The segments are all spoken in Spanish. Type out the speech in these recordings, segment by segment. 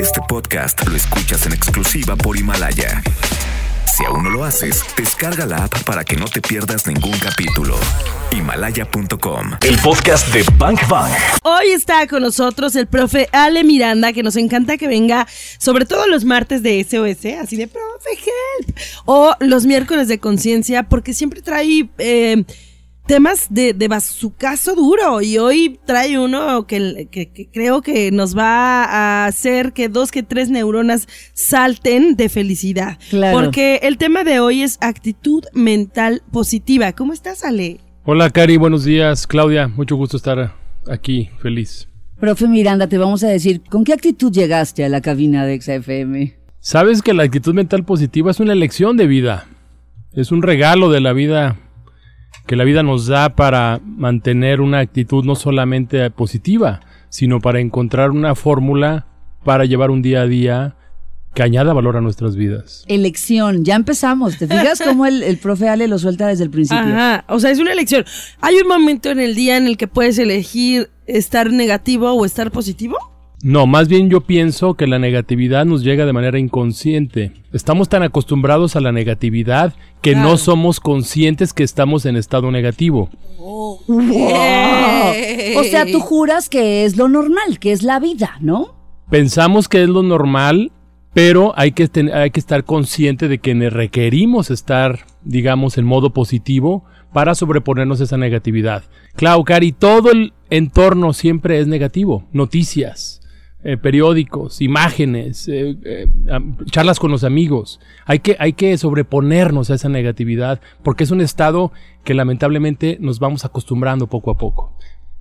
Este podcast lo escuchas en exclusiva por Himalaya. Si aún no lo haces, descarga la app para que no te pierdas ningún capítulo. Himalaya.com. El podcast de Bank Bang. Hoy está con nosotros el profe Ale Miranda, que nos encanta que venga, sobre todo los martes de SOS, así de profe help, o los miércoles de conciencia, porque siempre trae eh, temas de, de bazucazo duro. Y hoy trae uno que, que- que creo que nos va a hacer que dos que tres neuronas salten de felicidad. Claro. Porque el tema de hoy es actitud mental positiva. ¿Cómo estás, Ale? Hola Cari, buenos días. Claudia, mucho gusto estar aquí, feliz. Profe Miranda, te vamos a decir, ¿con qué actitud llegaste a la cabina de XFM? Sabes que la actitud mental positiva es una elección de vida. Es un regalo de la vida que la vida nos da para mantener una actitud no solamente positiva, sino para encontrar una fórmula para llevar un día a día que añada valor a nuestras vidas. Elección, ya empezamos. ¿Te fijas cómo el, el profe Ale lo suelta desde el principio? Ajá, o sea, es una elección. ¿Hay un momento en el día en el que puedes elegir estar negativo o estar positivo? No, más bien yo pienso que la negatividad nos llega de manera inconsciente. Estamos tan acostumbrados a la negatividad que Claro. no somos conscientes que estamos en estado negativo. O sea, tú juras que es lo normal, que es la vida, ¿no? Pensamos que es lo normal, pero hay que, ten- hay que estar consciente de que requerimos estar, digamos, en modo positivo para sobreponernos a esa negatividad. Clau, Cari, todo el entorno siempre es negativo. Noticias, eh, periódicos, imágenes, eh, eh, charlas con los amigos. Hay que, hay que sobreponernos a esa negatividad porque es un estado que lamentablemente nos vamos acostumbrando poco a poco.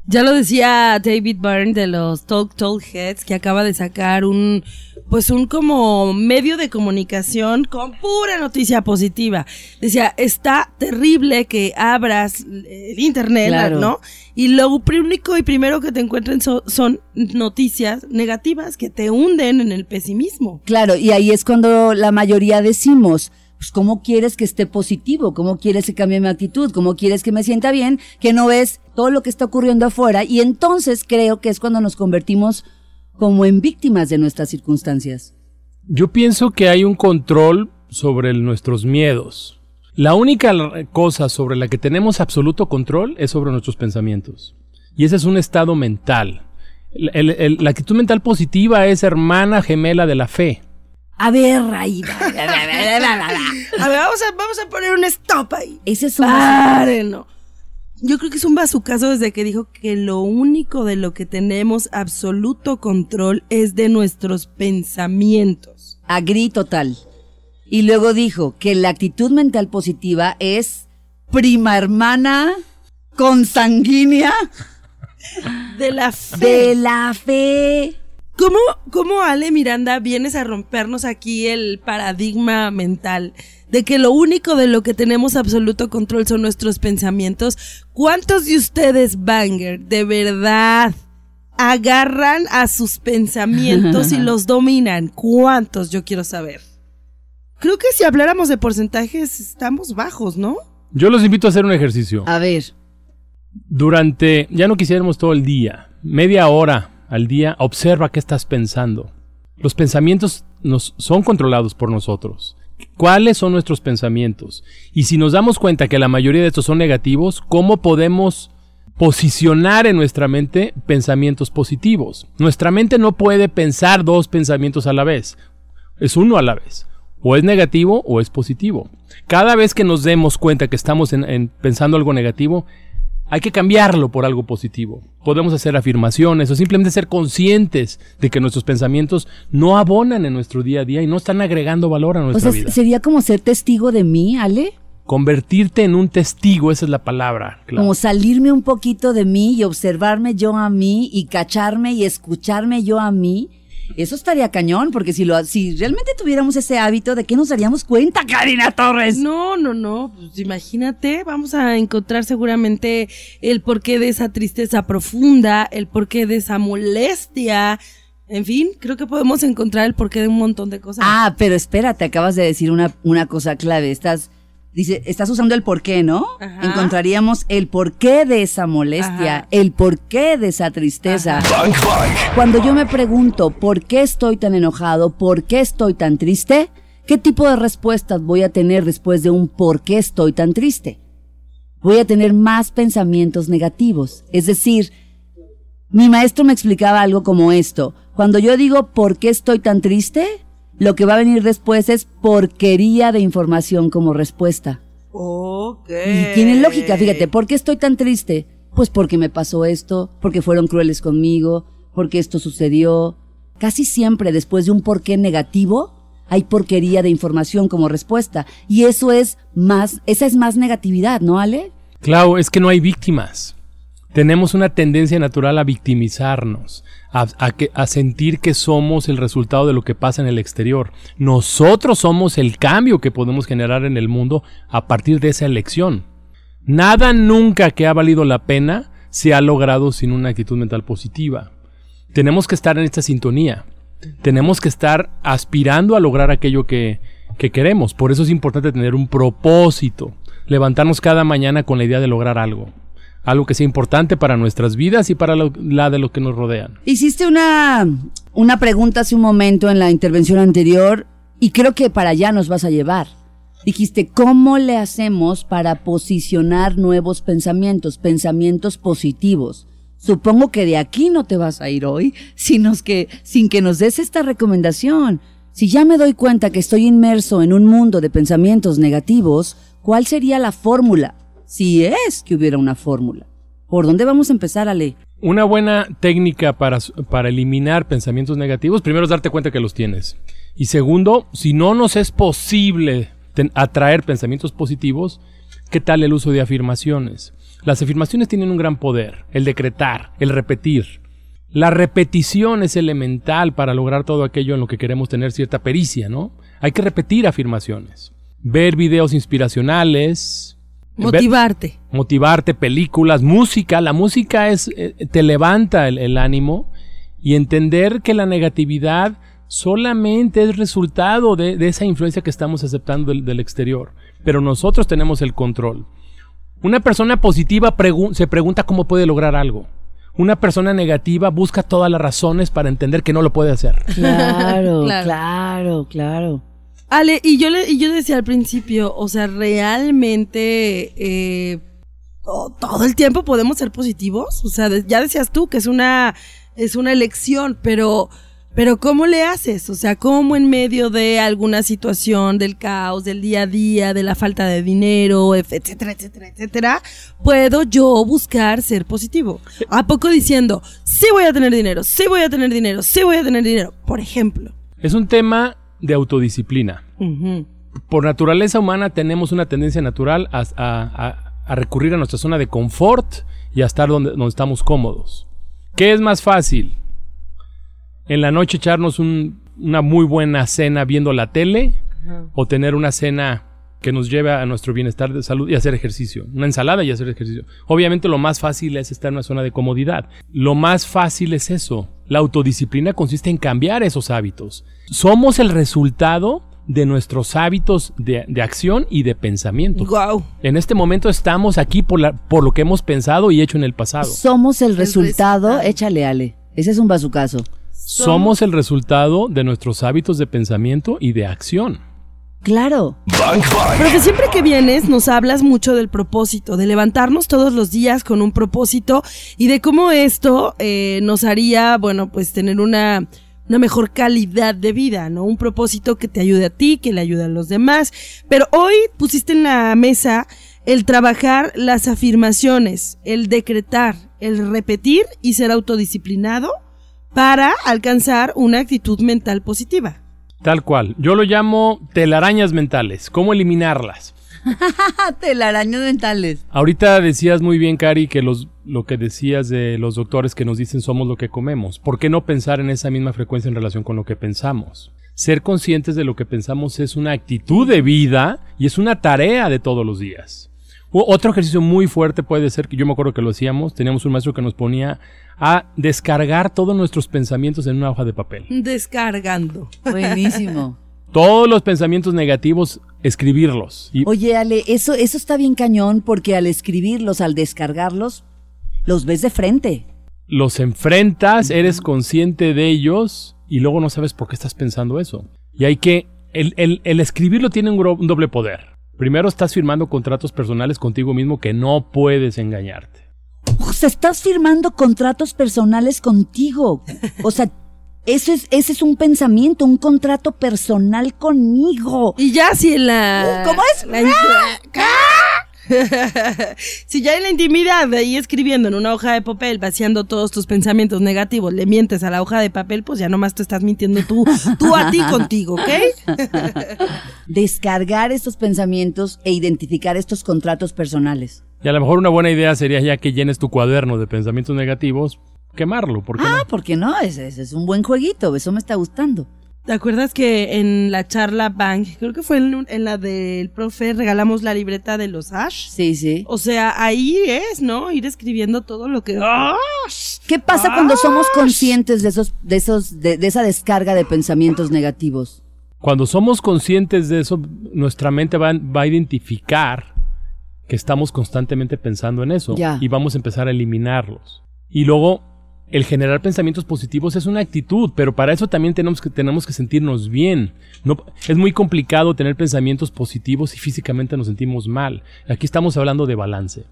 Ya lo decía David Byrne de los Talk Talk Heads, que acaba de sacar un, pues un como medio de comunicación con pura noticia positiva. Decía, está terrible que abras el internet, Claro. ¿no? Y lo único y primero que te encuentren so- son noticias negativas que te hunden en el pesimismo. Claro, y ahí es cuando la mayoría decimos, pues ¿cómo quieres que esté positivo? ¿Cómo quieres que cambie mi actitud? ¿Cómo quieres que me sienta bien? Que no ves todo lo que está ocurriendo afuera y entonces creo que es cuando nos convertimos como en víctimas de nuestras circunstancias. Yo pienso que hay un control sobre nuestros miedos. La única cosa sobre la que tenemos absoluto control es sobre nuestros pensamientos. Y ese es un estado mental. La actitud mental positiva es hermana gemela de la fe. A ver, ahí. A ver, vamos a, vamos a poner un stop ahí. Ese es un... Párenlo. Yo creo que es un bazucazo desde que dijo que lo único de lo que tenemos absoluto control es de nuestros pensamientos. Agri total. Y luego dijo que la actitud mental positiva es prima hermana consanguínea De la fe. de la fe. ¿Cómo, ¿Cómo, Ale Miranda, vienes a rompernos aquí el paradigma mental de que lo único de lo que tenemos absoluto control son nuestros pensamientos? ¿Cuántos de ustedes, Banger, de verdad agarran a sus pensamientos y los dominan? ¿Cuántos? Yo quiero saber. Creo que si habláramos de porcentajes, estamos bajos, ¿no? Yo los invito a hacer un ejercicio. A ver, Durante, ya no quisiéramos todo el día, media hora al día, observa qué estás pensando. Los pensamientos nos, son controlados por nosotros. ¿Cuáles son nuestros pensamientos? Y si nos damos cuenta que la mayoría de estos son negativos, ¿cómo podemos posicionar en nuestra mente pensamientos positivos? Nuestra mente no puede pensar dos pensamientos a la vez. Es uno a la vez. O es negativo o es positivo. Cada vez que nos demos cuenta que estamos en- en pensando algo negativo, hay que cambiarlo por algo positivo. Podemos hacer afirmaciones o simplemente ser conscientes de que nuestros pensamientos no abonan en nuestro día a día y no están agregando valor a o nuestra sea, vida. sería como ser testigo de mí, Ale. Convertirte en un testigo, esa es la palabra. claro. Como salirme un poquito de mí y observarme yo a mí y cacharme y escucharme yo a mí. Eso estaría cañón, porque si, lo, si realmente tuviéramos ese hábito, ¿de qué nos daríamos cuenta, Karina Torres? No, no, no. Pues imagínate, vamos a encontrar seguramente el porqué de esa tristeza profunda, el porqué de esa molestia. En fin, creo que podemos encontrar el porqué de un montón de cosas. Ah, pero espérate, acabas de decir una, una cosa clave. Estás dice, estás usando el por qué, ¿no? Ajá. Encontraríamos el porqué de esa molestia, Ajá. el porqué de esa tristeza. Cuando yo me pregunto por qué estoy tan enojado, por qué estoy tan triste, ¿qué tipo de respuestas voy a tener después de un por qué estoy tan triste? Voy a tener más pensamientos negativos. Es decir, mi maestro me explicaba algo como esto. Cuando yo digo por qué estoy tan triste, lo que va a venir después es porquería de información como respuesta. Ok. Y tiene lógica, fíjate, ¿por qué estoy tan triste? Pues porque me pasó esto, porque fueron crueles conmigo, porque esto sucedió. Casi siempre después de un porqué negativo, hay porquería de información como respuesta. Y eso es más, esa es más negatividad, ¿no, Ale? Clau, es que no hay víctimas. Tenemos una tendencia natural a victimizarnos, a, sentir que somos el resultado de lo que pasa en el exterior. Nosotros somos el cambio que podemos generar en el mundo a partir de esa elección. Nada nunca que ha valido la pena se ha logrado sin una actitud mental positiva. Tenemos que estar en esta sintonía. Tenemos que estar aspirando a lograr aquello que, que queremos. Por eso es importante tener un propósito. Levantarnos cada mañana con la idea de lograr algo. Algo que sea importante para nuestras vidas y para la de los que nos rodean. Hiciste una, una pregunta hace un momento en la intervención anterior y creo que para allá nos vas a llevar. Dijiste, ¿cómo le hacemos para posicionar nuevos pensamientos, pensamientos positivos? Supongo que de aquí no te vas a ir hoy, sino que, sin que nos des esta recomendación. Si ya me doy cuenta que estoy inmerso en un mundo de pensamientos negativos, ¿cuál sería la fórmula? Si es que hubiera una fórmula. ¿Por dónde vamos a empezar, Ale? Una buena técnica para, para eliminar pensamientos negativos, primero es darte cuenta que los tienes. Y segundo, si no nos es posible atraer pensamientos positivos, ¿qué tal el uso de afirmaciones? Las afirmaciones tienen un gran poder, el decretar, el repetir. La repetición es elemental para lograr todo aquello en lo que queremos tener cierta pericia, ¿no? Hay que repetir afirmaciones. Ver videos inspiracionales. Ver- Motivarte. motivarte, películas, música. La música es, eh, te levanta el, el ánimo y entender que la negatividad solamente es resultado de, de esa influencia que estamos aceptando del, del exterior. Pero nosotros tenemos el control. Una persona positiva pregu- se pregunta cómo puede lograr algo. Una persona negativa busca todas las razones para entender que no lo puede hacer. Claro, Claro. claro, claro. Ale, y yo le, y yo decía al principio, o sea, realmente eh, to- todo el tiempo podemos ser positivos. O sea, ya decías tú que es una, es una elección, pero, pero ¿cómo le haces? O sea, ¿cómo en medio de alguna situación, del caos, del día a día, de la falta de dinero, etcétera, etcétera, etcétera, puedo yo buscar ser positivo? ¿A poco diciendo, sí voy a tener dinero, sí voy a tener dinero, sí voy a tener dinero? Por ejemplo. Es un tema de autodisciplina. Por naturaleza humana tenemos una tendencia natural a, a- a- recurrir a nuestra zona de confort y a estar donde, donde estamos cómodos. ¿Qué es más fácil? En la noche echarnos un- una muy buena cena viendo la tele o tener una cena que nos lleve a nuestro bienestar de salud y hacer ejercicio. Una ensalada y hacer ejercicio. Obviamente lo más fácil es estar en una zona de comodidad. Lo más fácil es eso. La autodisciplina consiste en cambiar esos hábitos. Somos el resultado de nuestros hábitos de, de acción y de pensamiento. Guau. En este momento estamos aquí por, la- por lo que hemos pensado y hecho en el pasado. Somos el resultado, resultado. échale Ale. Ese es un bazucazo. Somos el resultado de nuestros hábitos de pensamiento y de acción. Claro. Bang Bang. Profe, siempre que vienes nos hablas mucho del propósito, de levantarnos todos los días con un propósito y de cómo esto eh, nos haría, bueno, pues tener una, una mejor calidad de vida, ¿no? Un propósito que te ayude a ti, que le ayude a los demás. Pero hoy pusiste en la mesa el trabajar las afirmaciones, el decretar, el repetir y ser autodisciplinado para alcanzar una actitud mental positiva. Tal cual. Yo lo llamo telarañas mentales. ¿Cómo eliminarlas? Telaraños mentales. Ahorita decías muy bien, Cari, que los, lo que decías de los doctores que nos dicen somos lo que comemos. ¿Por qué no pensar en esa misma frecuencia en relación con lo que pensamos? Ser conscientes de lo que pensamos es una actitud de vida y es una tarea de todos los días. O- otro ejercicio muy fuerte puede ser que yo me acuerdo que lo hacíamos, teníamos un maestro que nos ponía a descargar todos nuestros pensamientos en una hoja de papel. Descargando. Buenísimo. Todos los pensamientos negativos escribirlos. Y Oye, Ale, eso, eso está bien cañón porque al escribirlos, al descargarlos, los ves de frente. los enfrentas, eres consciente de ellos y luego no sabes por qué estás pensando eso. Y hay que... El, el- el escribirlo tiene un doble poder. Primero estás firmando contratos personales contigo mismo que no puedes engañarte. O sea, estás firmando contratos personales contigo. O sea, eso es, ese es un pensamiento, un contrato personal conmigo. Y ya si en la... ¿Cómo es? la in- si ya en la intimidad de ahí escribiendo en una hoja de papel, vaciando todos tus pensamientos negativos, le mientes a la hoja de papel, pues ya nomás te estás mintiendo tú, tú a ti contigo, ¿ok? Descargar estos pensamientos e identificar estos contratos personales. Y a lo mejor una buena idea sería ya que llenes tu cuaderno de pensamientos negativos, quemarlo, ¿por qué Ah, no? ¿por qué no? Ese, ese es un buen jueguito, eso me está gustando. ¿Te acuerdas que en la charla Bank, creo que fue en, en la del profe, regalamos la libreta de los Ash? Sí, sí. O sea, ahí es, ¿no? Ir escribiendo todo lo que... ¡Ash! ¿Qué pasa cuando somos conscientes de esos, de esos, de, de esa descarga de pensamientos negativos? Cuando somos conscientes de eso, nuestra mente va, va a identificar que estamos constantemente pensando en eso y vamos a empezar a eliminarlos. Y luego, el generar pensamientos positivos es una actitud, pero para eso también tenemos que, tenemos que sentirnos bien. No, es muy complicado tener pensamientos positivos si físicamente nos sentimos mal. Aquí estamos hablando de balance.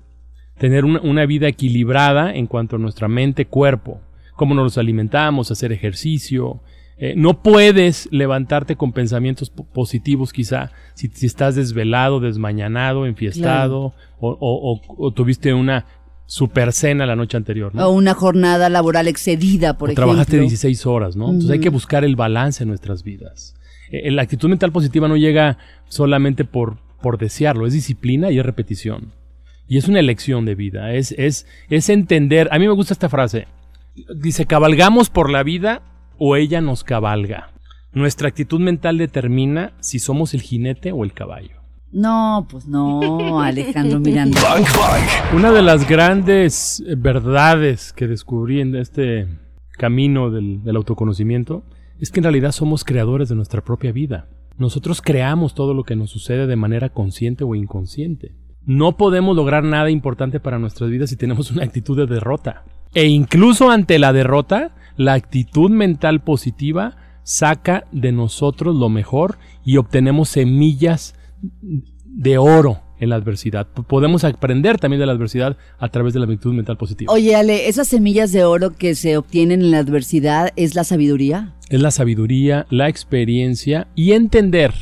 Tener una, una vida equilibrada en cuanto a nuestra mente, cuerpo, cómo nos alimentamos, hacer ejercicio, eh, no puedes levantarte con pensamientos po- positivos quizá si, si estás desvelado, desmañanado, enfiestado o, o- o- o tuviste una super cena la noche anterior. ¿no? O una jornada laboral excedida, por O ejemplo. trabajaste 16 horas, ¿no? Entonces hay que buscar el balance en nuestras vidas. Eh, la actitud mental positiva no llega solamente por, por desearlo, es disciplina y es repetición. Y es una elección de vida, es, es, es entender. A mí me gusta esta frase. Dice, cabalgamos por la vida o ella nos cabalga. Nuestra actitud mental determina si somos el jinete o el caballo. No, pues no, Alejandro Miranda. Una de las grandes eh, verdades que descubrí en este camino del, del autoconocimiento es que en realidad somos creadores de nuestra propia vida. Nosotros creamos todo lo que nos sucede de manera consciente o inconsciente. No podemos lograr nada importante para nuestras vidas si tenemos una actitud de derrota. E incluso ante la derrota, la actitud mental positiva saca de nosotros lo mejor y obtenemos semillas de oro en la adversidad. Podemos aprender también de la adversidad a través de la actitud mental positiva. Oye, Ale, esas semillas de oro que se obtienen en la adversidad es la sabiduría. Es la sabiduría, la experiencia y entender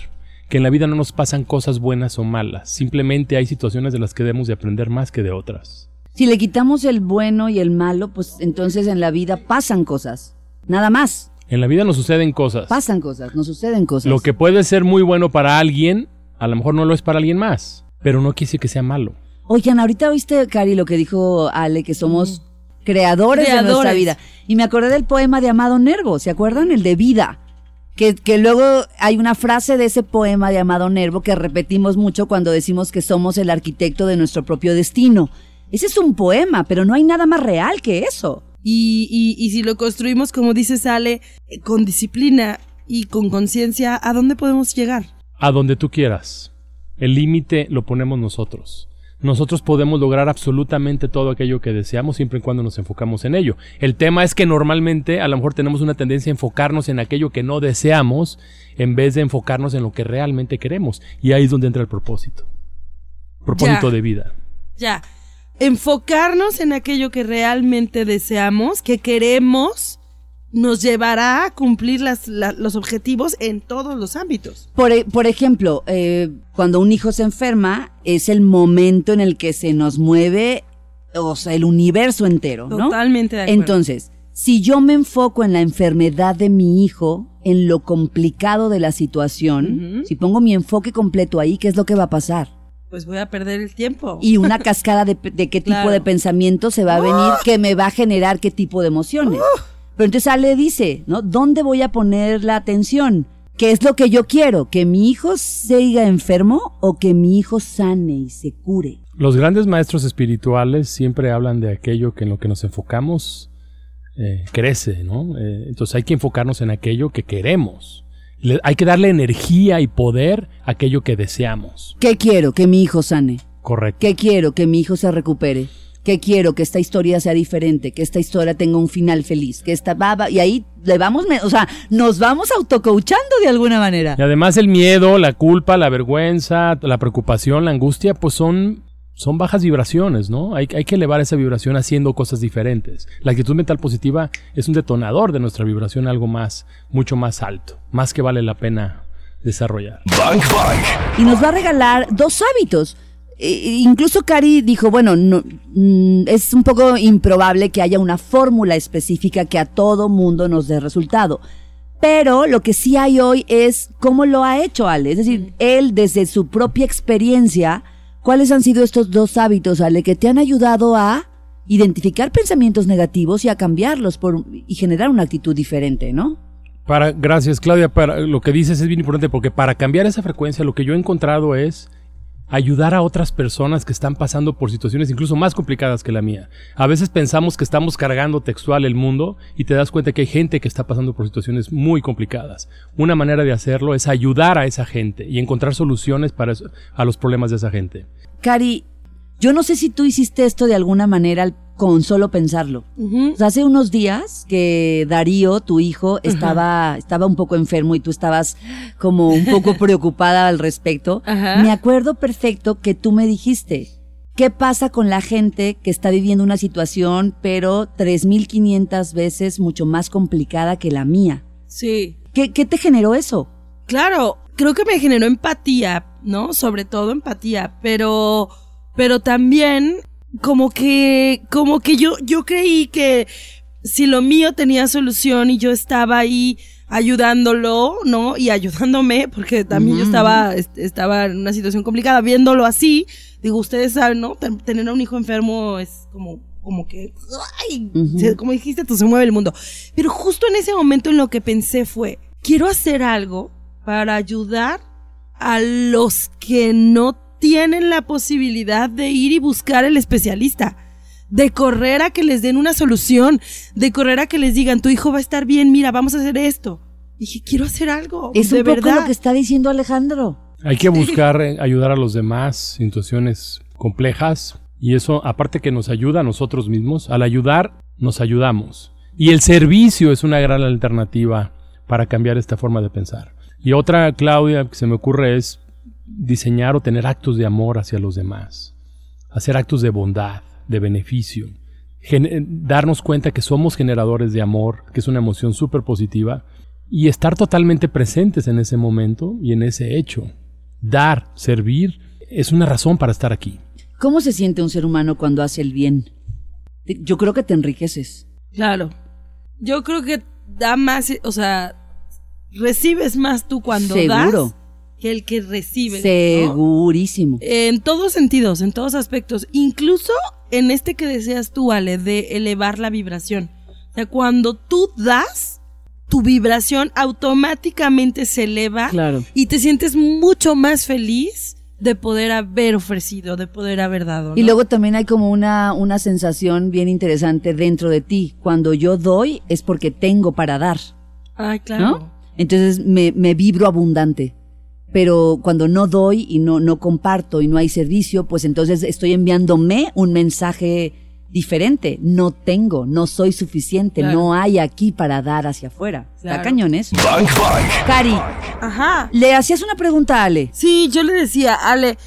que en la vida no nos pasan cosas buenas o malas. Simplemente hay situaciones de las que debemos de aprender más que de otras. Si le quitamos el bueno y el malo, pues entonces en la vida pasan cosas. Nada más. En la vida nos suceden cosas. Pasan cosas, nos suceden cosas. Lo que puede ser muy bueno para alguien, a lo mejor no lo es para alguien más. Pero no quiere decir que sea malo. Oigan, ahorita oíste, Cari, lo que dijo Ale, que somos creadores, de nuestra Creadores. vida. Y me acordé del poema de Amado Nervo, ¿se acuerdan? El de vida. Que, que luego hay una frase de ese poema de Amado Nervo que repetimos mucho cuando decimos que somos el arquitecto de nuestro propio destino. Ese es un poema, pero no hay nada más real que eso. Y, y, y si lo construimos, como dice Sale, eh, con disciplina y con conciencia, ¿a dónde podemos llegar? A donde tú quieras. El límite lo ponemos nosotros. Nosotros podemos lograr absolutamente todo aquello que deseamos siempre y cuando nos enfocamos en ello. El tema es que normalmente a lo mejor tenemos una tendencia a enfocarnos en aquello que no deseamos en vez de enfocarnos en lo que realmente queremos. Y ahí es donde entra el propósito. Propósito Ya. de vida. Ya, enfocarnos en aquello que realmente deseamos, que queremos, nos llevará a cumplir las, la- los objetivos en todos los ámbitos. Por, e- por ejemplo, eh, cuando un hijo se enferma, es el momento en el que se nos mueve, o sea, el universo entero, ¿no? Totalmente de acuerdo. Entonces, si yo me enfoco en la enfermedad de mi hijo, en lo complicado de la situación, si pongo mi enfoque completo ahí, ¿qué es lo que va a pasar? Pues voy a perder el tiempo. Y una cascada de, de qué tipo Claro. de pensamiento se va a venir que me va a generar qué tipo de emociones. Pero entonces Ale dice, ¿no? ¿Dónde voy a poner la atención? ¿Qué es lo que yo quiero? ¿Que mi hijo siga enfermo o que mi hijo sane y se cure? Los grandes maestros espirituales siempre hablan de aquello que en lo que nos enfocamos eh, crece, ¿no? Eh, entonces hay que enfocarnos en aquello que queremos. Le- hay que darle energía y poder a aquello que deseamos. ¿Qué quiero? Que mi hijo sane. Correcto. ¿Qué quiero? Que mi hijo se recupere. ¿Qué quiero? Que esta historia sea diferente, que esta historia tenga un final feliz, que esta baba y ahí le vamos, o sea, nos vamos autocoachando de alguna manera. Y además el miedo, la culpa, la vergüenza, la preocupación, la angustia, pues son, son bajas vibraciones, ¿no? Hay, hay que elevar esa vibración haciendo cosas diferentes. La actitud mental positiva es un detonador de nuestra vibración algo más, mucho más alto, más que vale la pena desarrollar. Bang Bang. Y nos va a regalar dos hábitos. E- incluso Cari dijo, bueno, no, mm, es un poco improbable que haya una fórmula específica que a todo mundo nos dé resultado. Pero lo que sí hay hoy es cómo lo ha hecho Ale. Es decir, él desde su propia experiencia, ¿cuáles han sido estos dos hábitos, Ale, que te han ayudado a identificar pensamientos negativos y a cambiarlos por, y generar una actitud diferente, ¿no? Para, gracias Claudia, para, lo que dices es bien importante porque para cambiar esa frecuencia lo que yo he encontrado es ayudar a otras personas que están pasando por situaciones incluso más complicadas que la mía. A veces pensamos que estamos cargando textual el mundo y te das cuenta que hay gente que está pasando por situaciones muy complicadas. Una manera de hacerlo es ayudar a esa gente y encontrar soluciones para a los problemas de esa gente. Cari, yo no sé si tú hiciste esto de alguna manera al- con solo pensarlo. Ujú. O sea, hace unos días que Darío, tu hijo, estaba, estaba un poco enfermo y tú estabas como un poco preocupada al respecto. Me acuerdo perfecto que tú me dijiste, ¿qué pasa con la gente que está viviendo una situación, pero 3.500 veces mucho más complicada que la mía? Sí. ¿Qué, qué te generó eso? Claro, creo que me generó empatía, ¿no? Sobre todo empatía, pero, pero también como que, como que yo, yo creí que si lo mío tenía solución y yo estaba ahí ayudándolo, ¿no? Y ayudándome, porque también yo estaba, est- estaba en una situación complicada, viéndolo así, digo, ustedes saben, ¿no? Ten- Tener a un hijo enfermo es como, como que, ay, se- como dijiste tú, se mueve el mundo. Pero justo en ese momento en lo que pensé fue, quiero hacer algo para ayudar a los que no tienen la posibilidad de ir y buscar el especialista. De correr a que les den una solución, de correr a que les digan, tu hijo va a estar bien, mira, vamos a hacer esto. Dije, quiero hacer algo. Es de un poco verdad. lo que está diciendo Alejandro. Hay que buscar eh, ayudar a los demás en situaciones complejas y eso aparte que nos ayuda a nosotros mismos, al ayudar nos ayudamos. Y el servicio es una gran alternativa para cambiar esta forma de pensar. Y otra, Claudia, que se me ocurre es diseñar o tener actos de amor hacia los demás, hacer actos de bondad, de beneficio, darnos cuenta que somos generadores de amor, que es una emoción súper positiva, y estar totalmente presentes en ese momento y en ese hecho. Dar, servir, es una razón para estar aquí. ¿Cómo se siente un ser humano cuando hace el bien? Yo creo que te enriqueces. Claro. Yo creo que da más, o sea, recibes más tú cuando Seguro. das que el que recibe. ¿no? Segurísimo. En todos sentidos, en todos aspectos, incluso en este que deseas tú, Ale, de elevar la vibración. O sea, cuando tú das, tu vibración automáticamente se eleva Claro. y te sientes mucho más feliz de poder haber ofrecido, de poder haber dado. Y ¿no? luego también hay como una, una sensación bien interesante dentro de ti. Cuando yo doy es porque tengo para dar, Ay, claro. ¿no? Entonces me, me vibro abundante. Pero cuando no doy y no, no comparto y no hay servicio, pues entonces estoy enviándome un mensaje diferente. No tengo, no soy suficiente, Claro. no hay aquí para dar hacia afuera. Está Claro. cañones. Bang Bang. Cari, Ajá. le hacías una pregunta a Ale. Sí, yo le decía, Ale,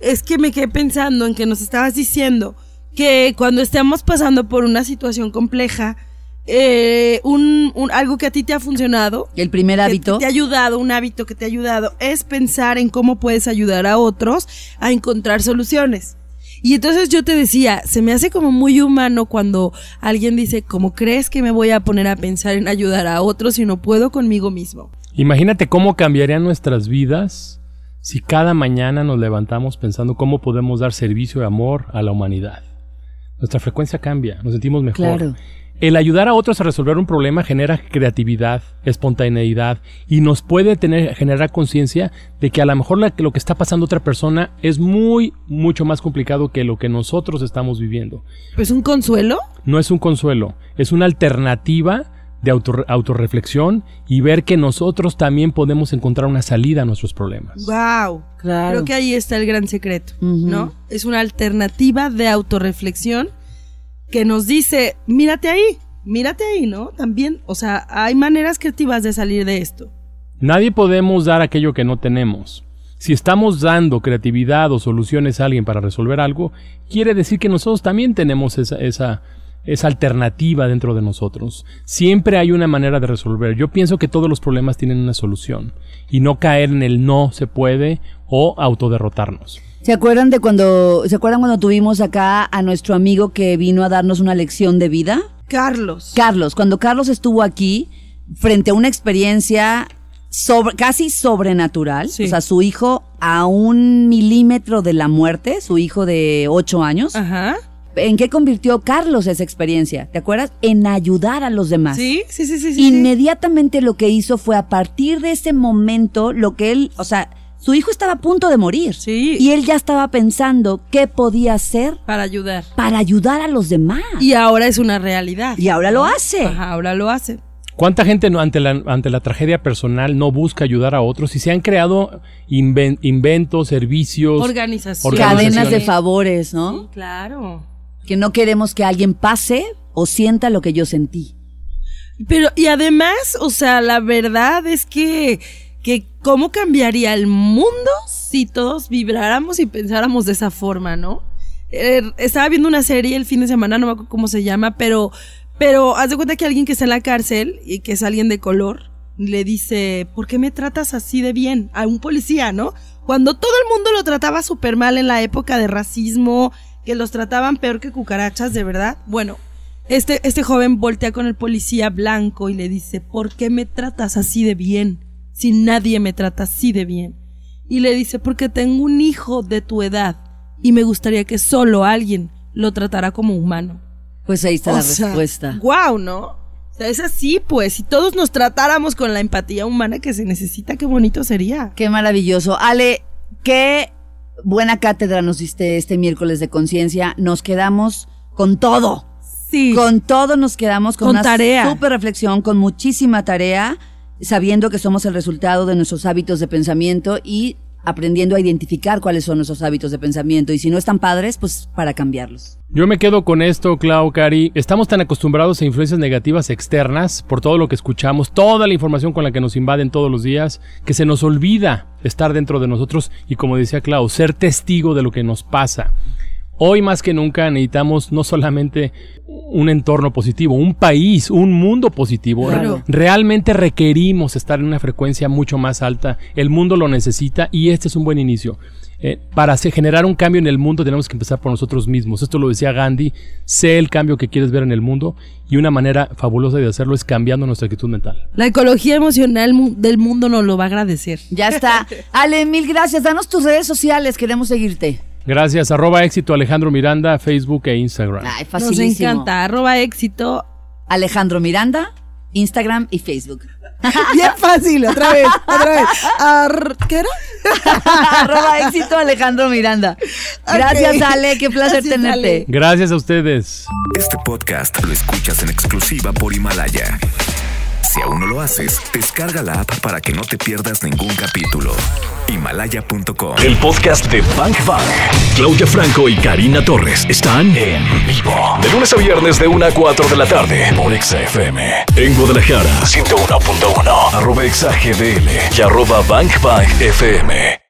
es que me quedé pensando en que nos estabas diciendo que cuando estemos pasando por una situación compleja, eh, un, un- algo que a ti te ha funcionado, El primer que hábito. te ha ayudado, un hábito que te ha ayudado, es pensar en cómo puedes ayudar a otros a encontrar soluciones. Y entonces yo te decía, se me hace como muy humano cuando alguien dice, ¿cómo crees que me voy a poner a pensar en ayudar a otros si no puedo conmigo mismo? Imagínate cómo cambiarían nuestras vidas si cada mañana nos levantamos pensando cómo podemos dar servicio y amor a la humanidad. Nuestra frecuencia cambia, nos sentimos mejor. Claro. El ayudar a otros a resolver un problema genera creatividad, espontaneidad y nos puede tener, generar conciencia de que a lo mejor la- lo que está pasando a otra persona es muy, mucho más complicado que lo que nosotros estamos viviendo. Pues un consuelo. No es un consuelo, es una alternativa de auto, autorreflexión y ver que nosotros también podemos encontrar una salida a nuestros problemas. Wow. Claro. Creo que ahí está el gran secreto. ¿no? Es una alternativa de autorreflexión que nos dice, mírate ahí, mírate ahí, ¿no? También, o sea, hay maneras creativas de salir de esto. Nadie podemos dar aquello que no tenemos. Si estamos dando creatividad o soluciones a alguien para resolver algo, quiere decir que nosotros también tenemos esa, esa, esa alternativa dentro de nosotros. Siempre hay una manera de resolver. Yo pienso que todos los problemas tienen una solución y no caer en el no se puede o autoderrotarnos. ¿Se acuerdan de cuando, ¿se acuerdan cuando tuvimos acá a nuestro amigo que vino a darnos una lección de vida? Carlos. Carlos, cuando Carlos estuvo aquí, frente a una experiencia sobre- casi sobrenatural, Sí. o sea, su hijo a un milímetro de la muerte, su hijo de ocho años, Ajá. ¿en qué convirtió Carlos esa experiencia? ¿Te acuerdas? En ayudar a los demás. Sí, sí, sí, sí. sí, sí. Inmediatamente lo que hizo fue a partir de ese momento, lo que él, o sea, su hijo estaba a punto de morir. Sí. Y él ya estaba pensando qué podía hacer Para ayudar. para ayudar a los demás. Y ahora es una realidad. Y ahora lo hace. Ajá, ahora lo hace. ¿Cuánta gente no- ante, la, ante la tragedia personal no busca ayudar a otros y se han creado inven- inventos, servicios. Organizaciones. Cadenas de favores, ¿no? Sí, claro. Que no queremos que alguien pase o sienta lo que yo sentí. Pero, y además, o sea, la verdad es que, que cómo cambiaría el mundo si todos vibráramos y pensáramos de esa forma, ¿no? Eh, estaba viendo una serie el fin de semana, no me acuerdo cómo se llama, pero, pero haz de cuenta que alguien que está en la cárcel y que es alguien de color, le dice, ¿por qué me tratas así de bien? A un policía, ¿no? Cuando todo el mundo lo trataba súper mal en la época de racismo, que los trataban peor que cucarachas, de verdad. Bueno, este, este joven voltea con el policía blanco y le dice, ¿por qué me tratas así de bien? Si nadie me trata así de bien. Y le dice, porque tengo un hijo de tu edad y me gustaría que solo alguien lo tratara como humano. Pues ahí está O la sea, respuesta. Guau, ¿no? O sea, es así, pues, si todos nos tratáramos con la empatía humana que se necesita, qué bonito sería. Qué maravilloso. Ale, qué buena cátedra nos diste este miércoles de conciencia. Nos quedamos con todo. Sí. Con todo nos quedamos con, Con una tarea. super reflexión, con muchísima tarea, sabiendo que somos el resultado de nuestros hábitos de pensamiento y aprendiendo a identificar cuáles son nuestros hábitos de pensamiento. Y si no están padres, pues para cambiarlos. Yo me quedo con esto, Clau, Cari. Estamos tan acostumbrados a influencias negativas externas por todo lo que escuchamos, toda la información con la que nos invaden todos los días, que se nos olvida estar dentro de nosotros y, como decía Clau, ser testigo de lo que nos pasa. Hoy más que nunca necesitamos no solamente un entorno positivo, un país, un mundo positivo. Claro. Realmente requerimos estar en una frecuencia mucho más alta. El mundo lo necesita y este es un buen inicio. Eh, para hacer- generar un cambio en el mundo tenemos que empezar por nosotros mismos. Esto lo decía Gandhi, sé el cambio que quieres ver en el mundo y una manera fabulosa de hacerlo es cambiando nuestra actitud mental. La ecología emocional mu- del mundo nos lo va a agradecer. Ya está. Ale, mil gracias. Danos tus redes sociales. Queremos seguirte. Gracias, arroba éxito Alejandro Miranda, Facebook e Instagram. Ay, Nos encanta. Arroba éxito. Alejandro Miranda, Instagram y Facebook. Bien fácil, otra vez, otra vez. Ar- ¿Qué era? Arroba éxito Alejandro Miranda. Gracias. Ale. Qué placer Gracias, tenerte. Ale. Gracias a ustedes. Este podcast lo escuchas en exclusiva por Himalaya. Si aún no lo haces, descarga la app para que no te pierdas ningún capítulo. Himalaya.com. El podcast de Bank Bank. Claudia Franco y Karina Torres están en vivo. De lunes a viernes de 1 a 4 de la tarde por Exa FM. En Guadalajara, 101.1. Arroba Exa GDL y arroba Bank Bank FM.